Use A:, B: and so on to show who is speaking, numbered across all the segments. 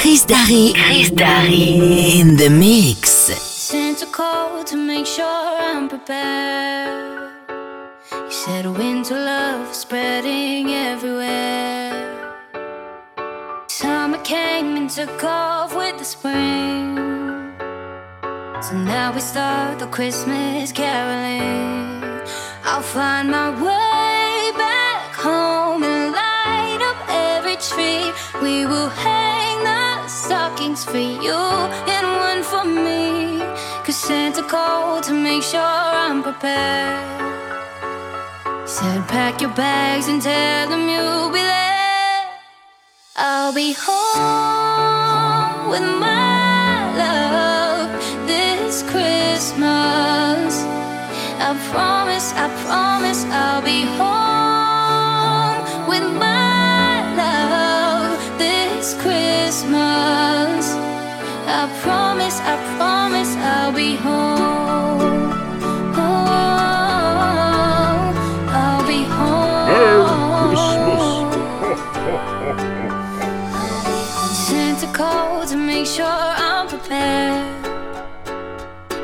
A: Chris Darry. Chris Darry. In the mix.
B: Sent a call to make sure I'm prepared. You said winter love spreading everywhere. Summer came and took off with the spring. So now we start the Christmas caroling. I'll find my way back home and light up every tree. We will hang the stockings for you and one for me. Cause Santa called to make sure I'm prepared. Said pack your bags and tell them you'll be there. I'll be home with my love this Christmas. I promise, I promise I'll be home with my love this Christmas. I promise, I promise I'll be home. home. I'll be home. Santa called to make sure I'm prepared.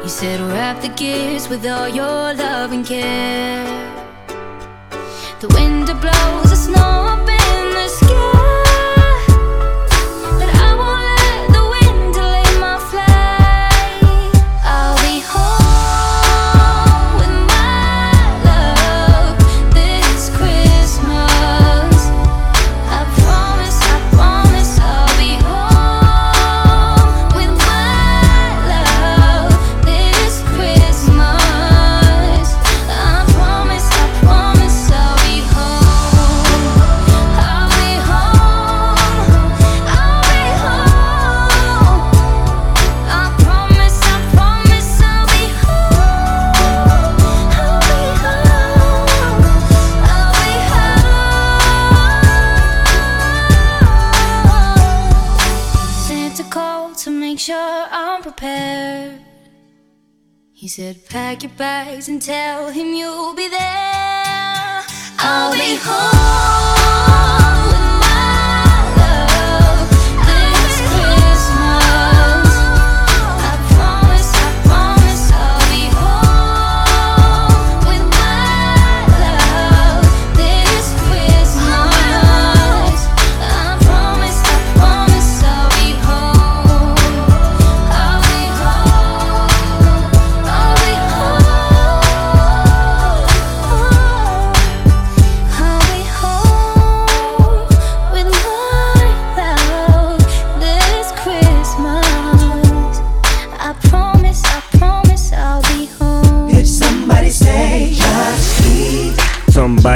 B: You said wrap the gifts with all your love and care. Said, pack your bags and tell him you'll be there. I'll be home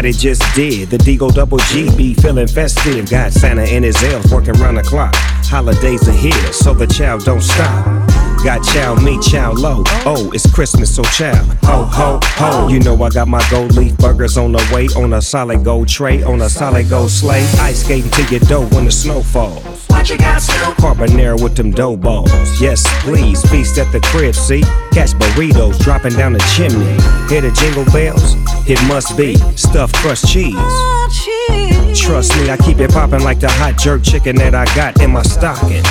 C: Somebody just
D: did. The Deagle Double G be feeling festive. Got Santa and his elves working round the clock. Holidays are here, so the child don't stop. Got chow me, chow low. Oh, it's Christmas, so chow. Ho, ho, ho. You know I got my gold leaf burgers on the way. On a solid gold tray, on a solid gold sleigh. Ice skating to your dough when the snow falls.
C: What you got, Snoop?
D: Carbonara with them dough balls. Yes, please, feast at the crib, see? Catch burritos dropping down the chimney. Hear the jingle bells? It must be stuffed crust cheese. Trust me, I keep it popping like the hot jerk chicken that I got in my stocking.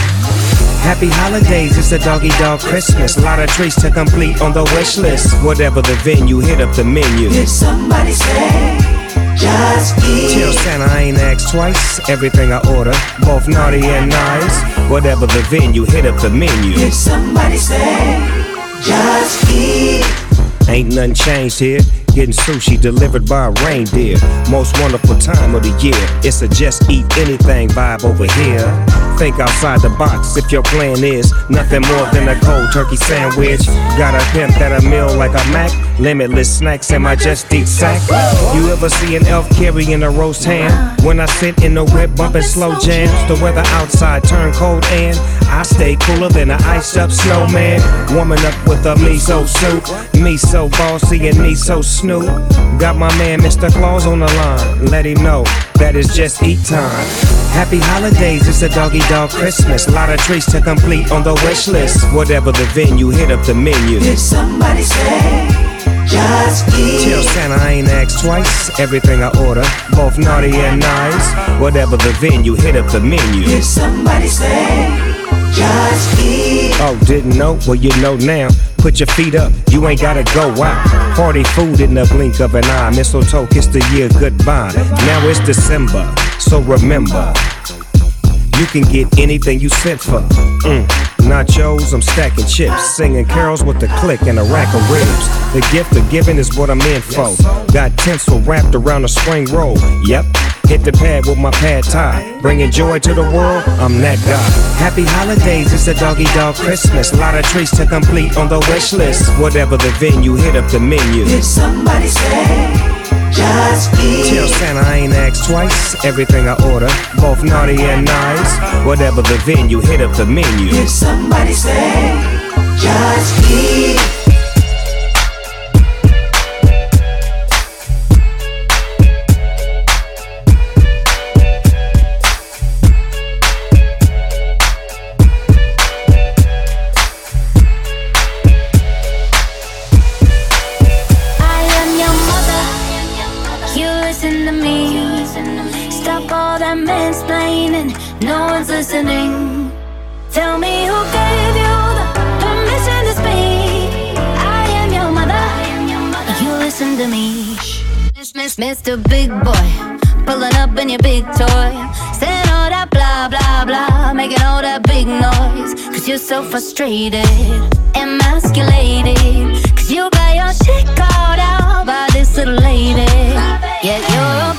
D: Happy holidays, it's a doggy dog Christmas. A lot of treats to complete on the wish list. Whatever the venue, hit up the menu.
C: Did somebody say just
D: Tell
C: eat?
D: Santa I ain't asked twice. Everything I order, both naughty and nice. Whatever the venue, hit up the menu.
C: Did somebody say just eat?
D: Ain't nothing changed here. Getting sushi delivered by a reindeer. Most wonderful time of the year. It's a just eat anything vibe over here. Think outside the box if your plan is nothing more than a cold turkey sandwich. Got a pimp that a meal like a Mac. Limitless snacks in my just eat sack. You ever see an elf carrying a roast ham? When I sit in the whip bumping slow jams, the weather outside turn cold and I stay cooler than an iced up snowman. Warming up with a miso soup. Me so bossy and me so snoop. Got my man Mr. Claus on the line. Let him know that it's just eat time. Happy holidays, it's a doggy dog Christmas. A lot of treats to complete on the wish list. Whatever the venue, hit up the menu.
C: Did somebody say just eat.
D: Tell Santa I ain't asked twice. Everything I order, both naughty and nice. Whatever the venue, hit up the menu.
C: Did somebody say, just eat?
D: Oh, didn't know? Well, you know now. Put your feet up, you ain't gotta go out. Party food in the blink of an eye. Mistletoe, kiss the year goodbye. Now it's December, so remember. You can get anything you sent for. Mm. Nachos, I'm stacking chips, singing carols with a click and a rack of ribs. The gift of giving is what I'm in for. Got tinsel wrapped around a spring roll. Yep, hit the pad with my pad thai. Bringing joy to the world, I'm that guy. Happy holidays, it's a doggy dog Christmas. Lot of treats to complete on the wish list. Whatever the venue, hit up the menu.
C: Did somebody say, just eat?
D: Tell Santa I ain't asked twice. Everything I order, both naughty and nice. Whatever the venue, hit up the menu.
C: Did somebody say, just eat?
B: Mr. Big Boy, pulling up in your big toy, saying all that blah blah blah, making all that big noise. Cause you're so frustrated, emasculated. Cause you got your shit called out by this little lady. Yet your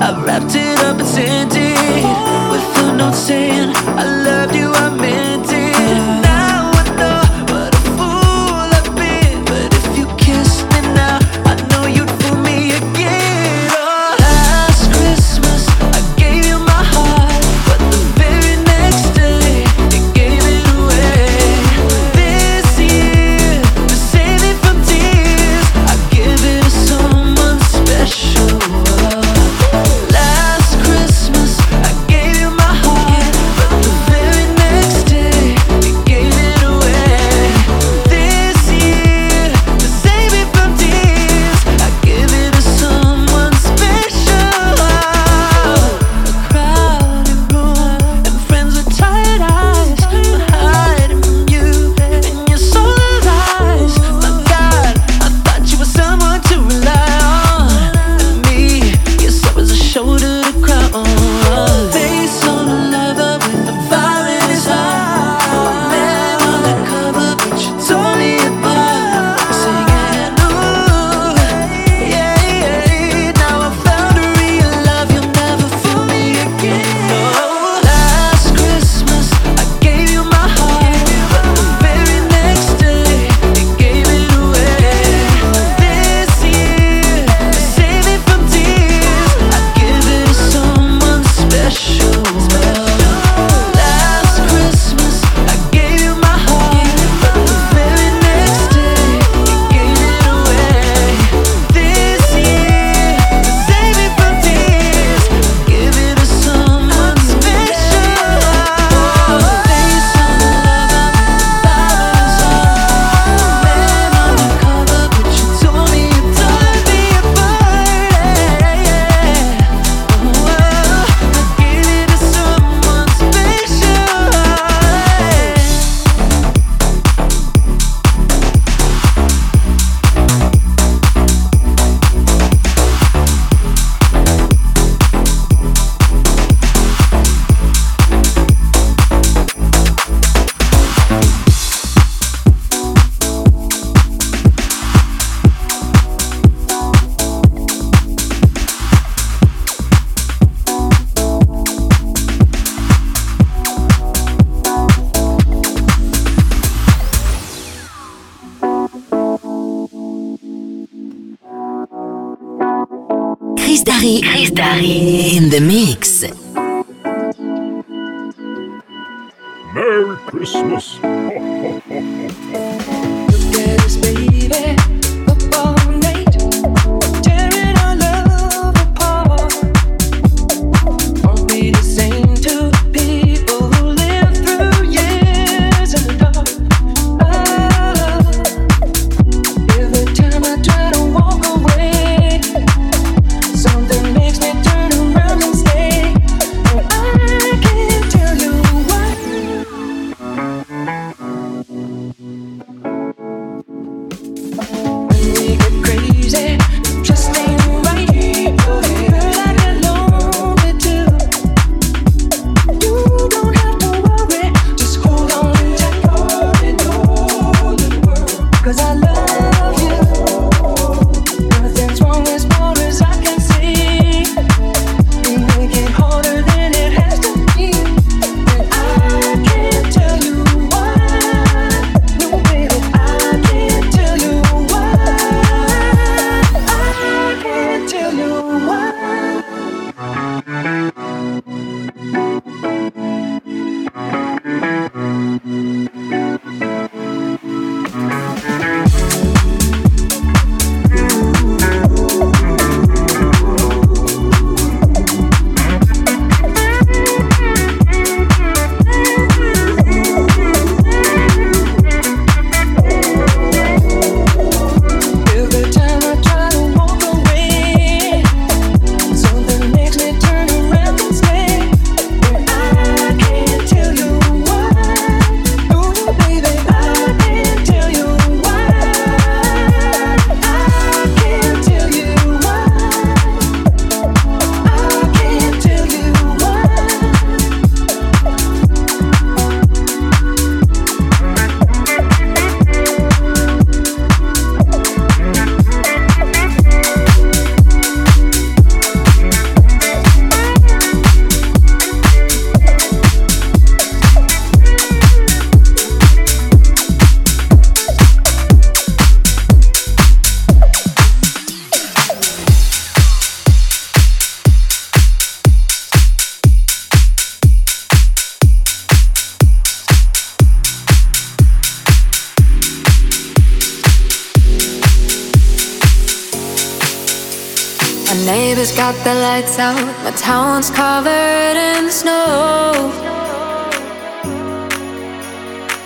B: I
E: wrapped it up and sent it with a note saying I loved you, I meant
F: town's covered in snow.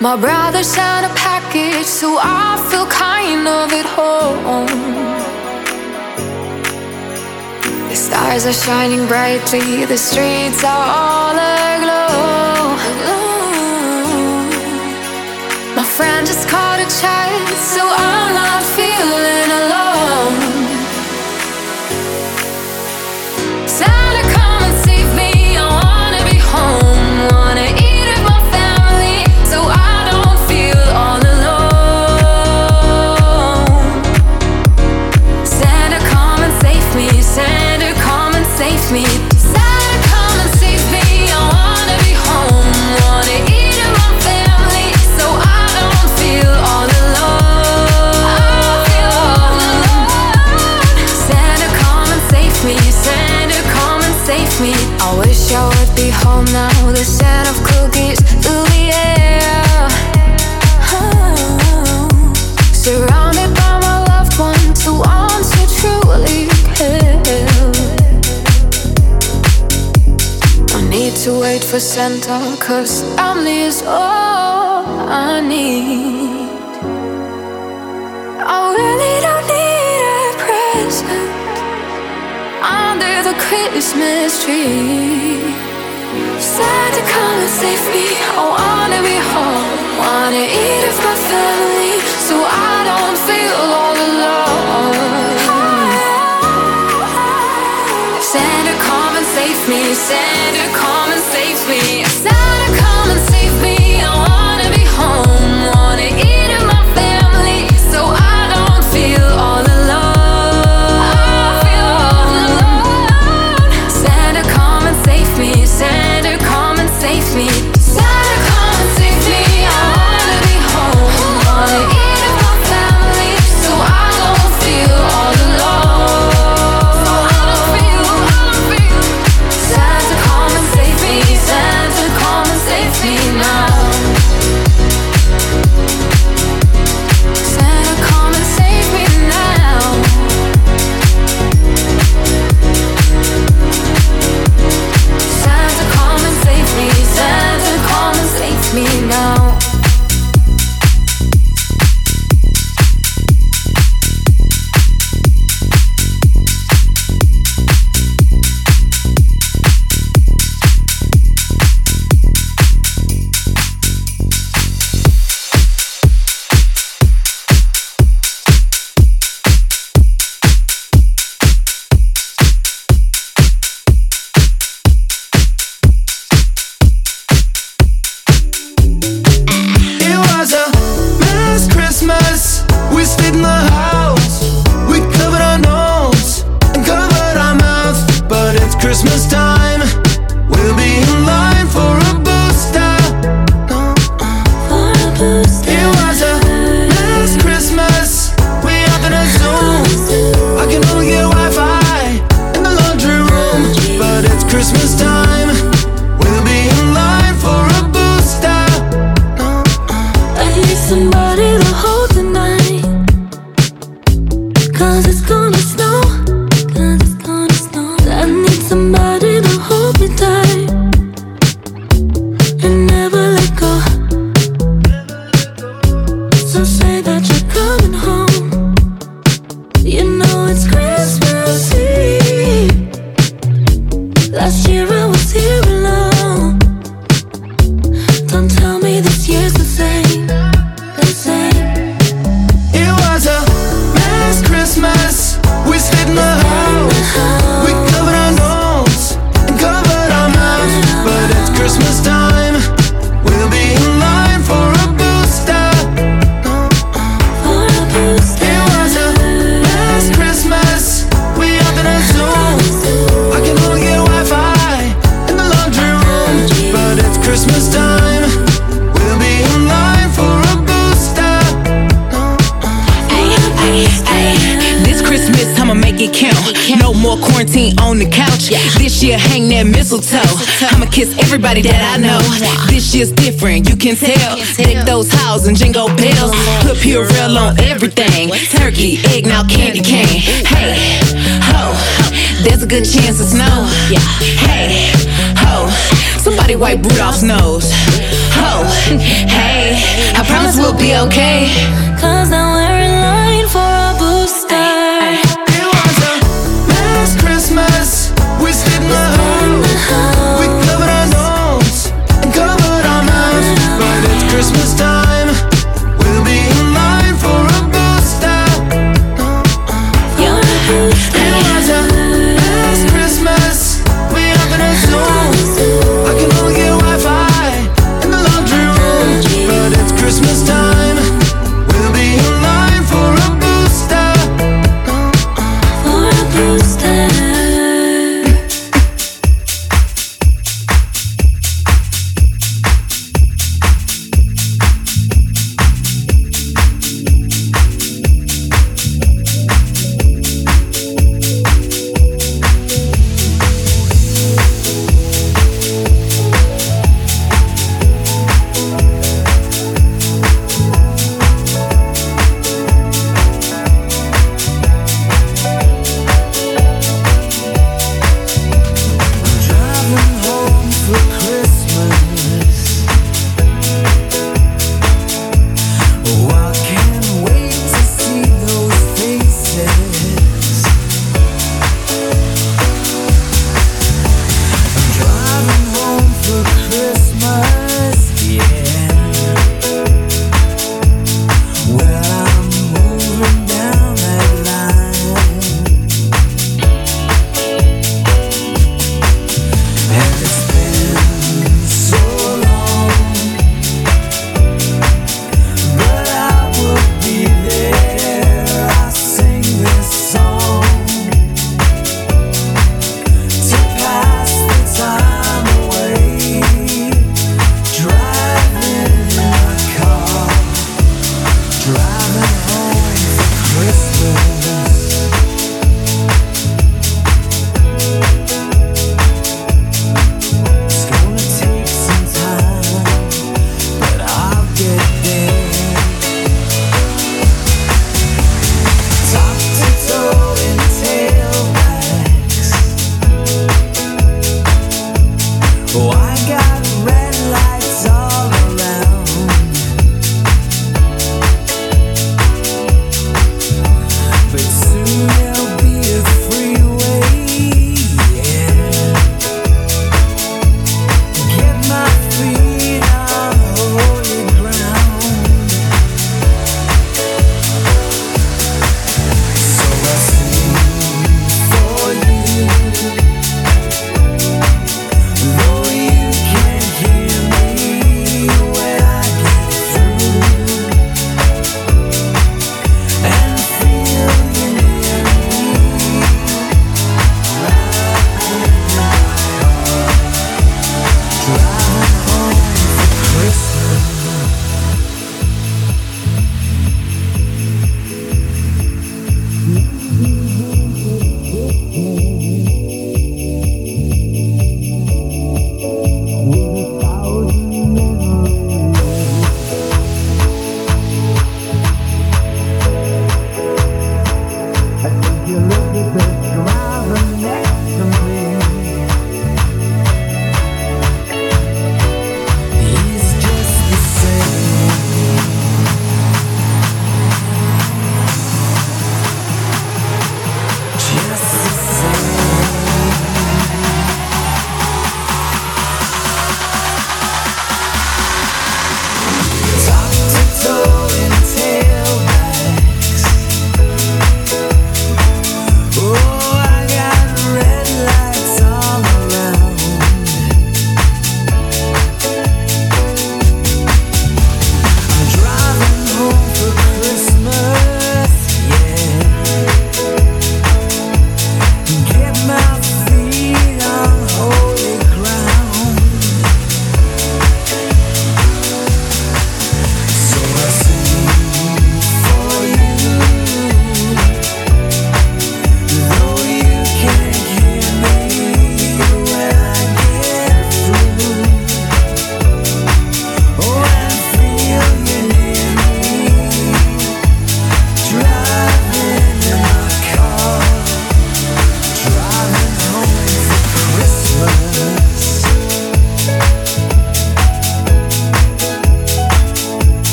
F: My brother sent a package, so I feel kind of at home. The stars are shining brightly, the streets are all aglow. My friend just caught a child, so I'm not feeling alone. For Santa, cause family is all I need. I really don't need a present under the Christmas tree. Santa, come and save me. I wanna be home, wanna eat with my family, so I don't feel all alone. Santa, come and save me. Santa, come and
G: everybody that I know. This year's different, you can tell. Deck those houses and jingle bells. Put Purell on everything. Turkey, egg, now candy cane. Hey, ho, there's a good chance of snow. Hey, ho, somebody wipe Rudolph's nose. Ho, hey, I promise we'll be okay.
H: Cause now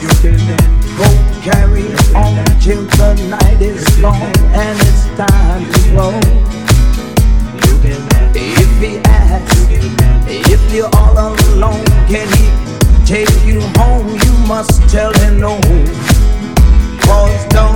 I: you
J: go carry on till the night is long and it's time to go. If he asks if you're all alone, can he take you home? You must tell him no. Boys don't.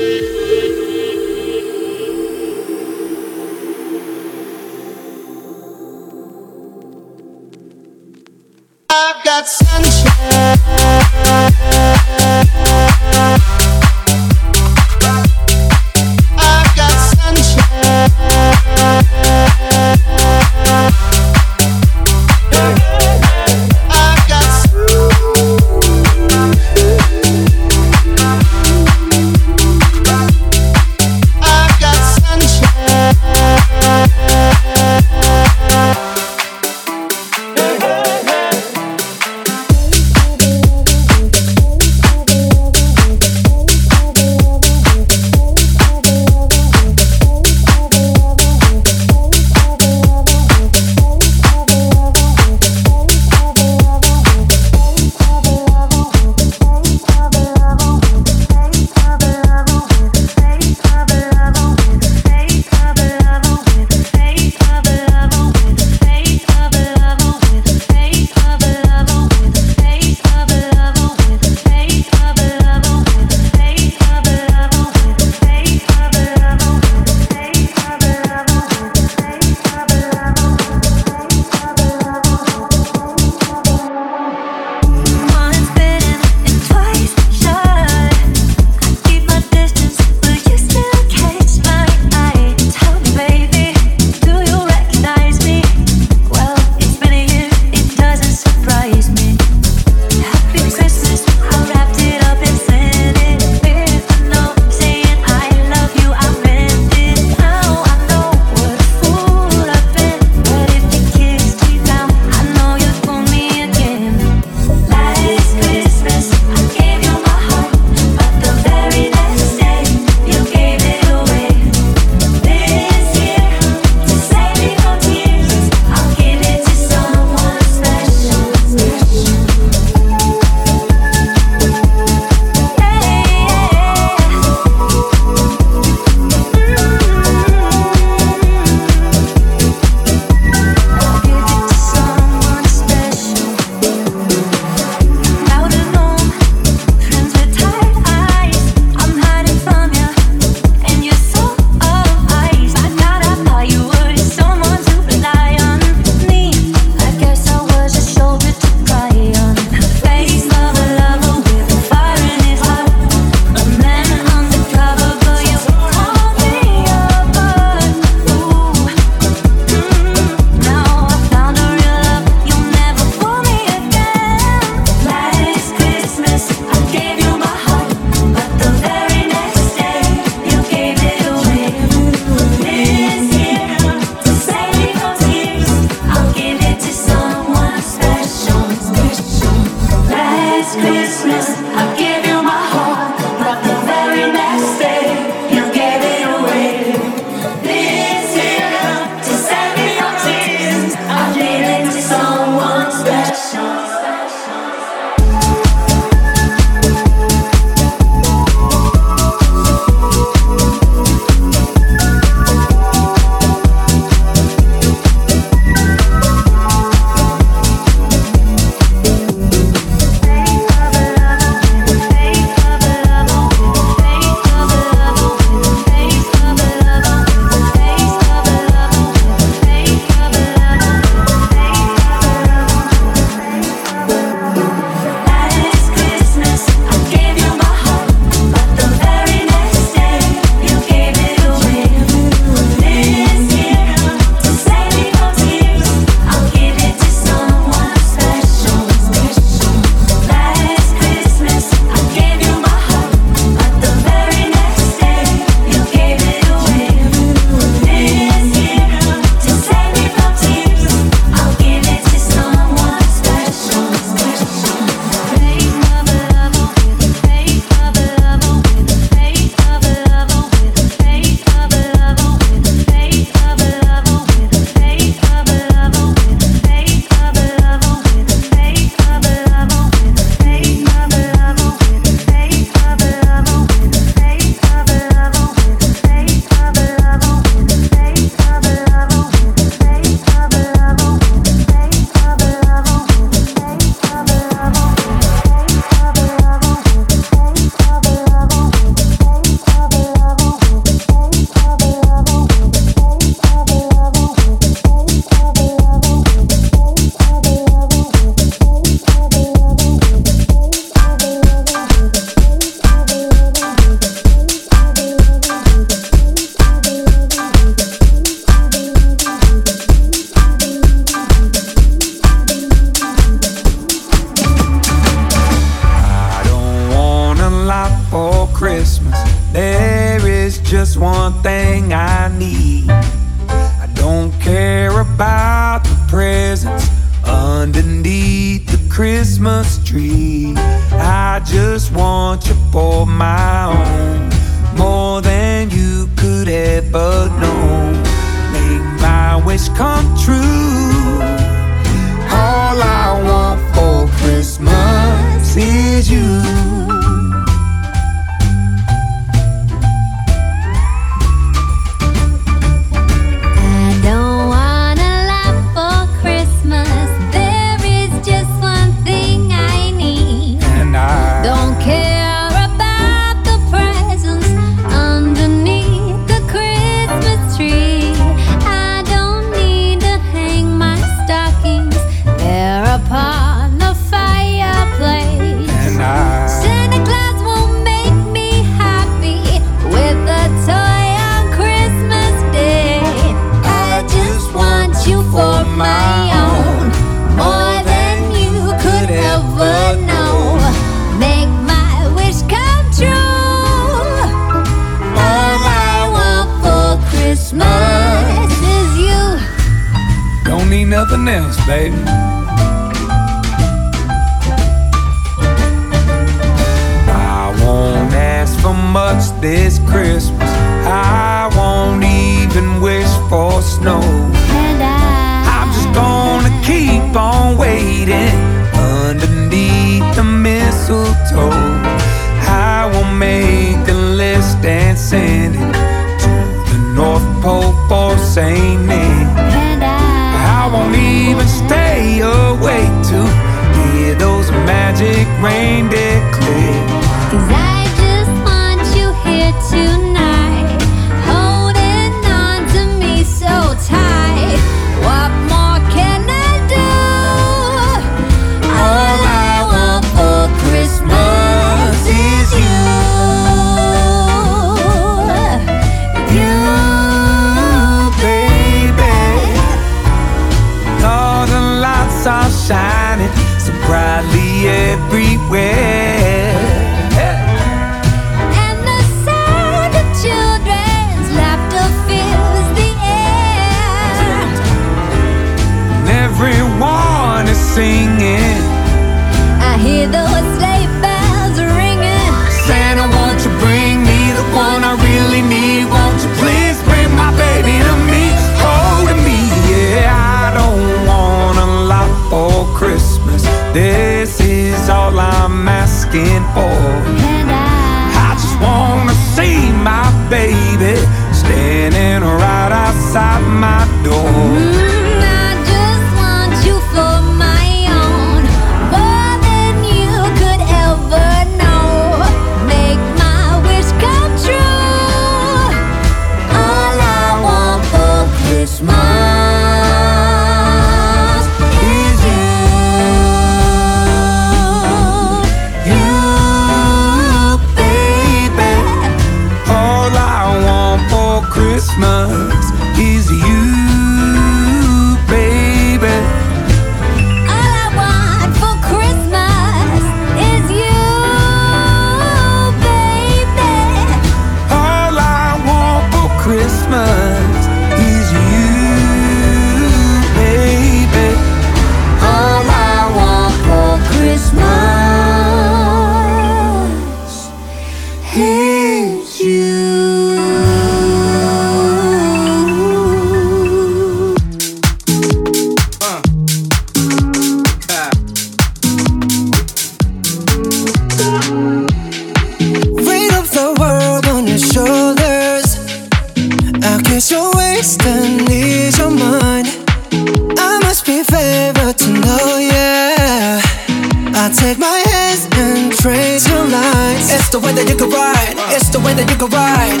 J: I
K: take my hands and trace your lines. It's the way that you can ride. It's the way that you can ride.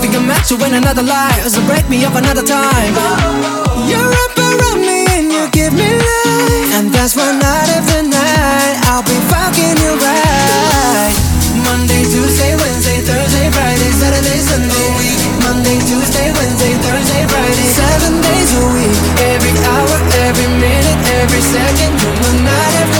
K: Think I met you in another life, so break me up another time. You're up around me and you give me life, and that's one night after night I'll be fucking you right. Monday, Tuesday, Wednesday, Thursday, Friday, Saturday, Sunday, week.
E: Monday, Tuesday, Wednesday, Thursday, Friday, seven days a week, every hour, every minute, every second, you're my
L: night. Every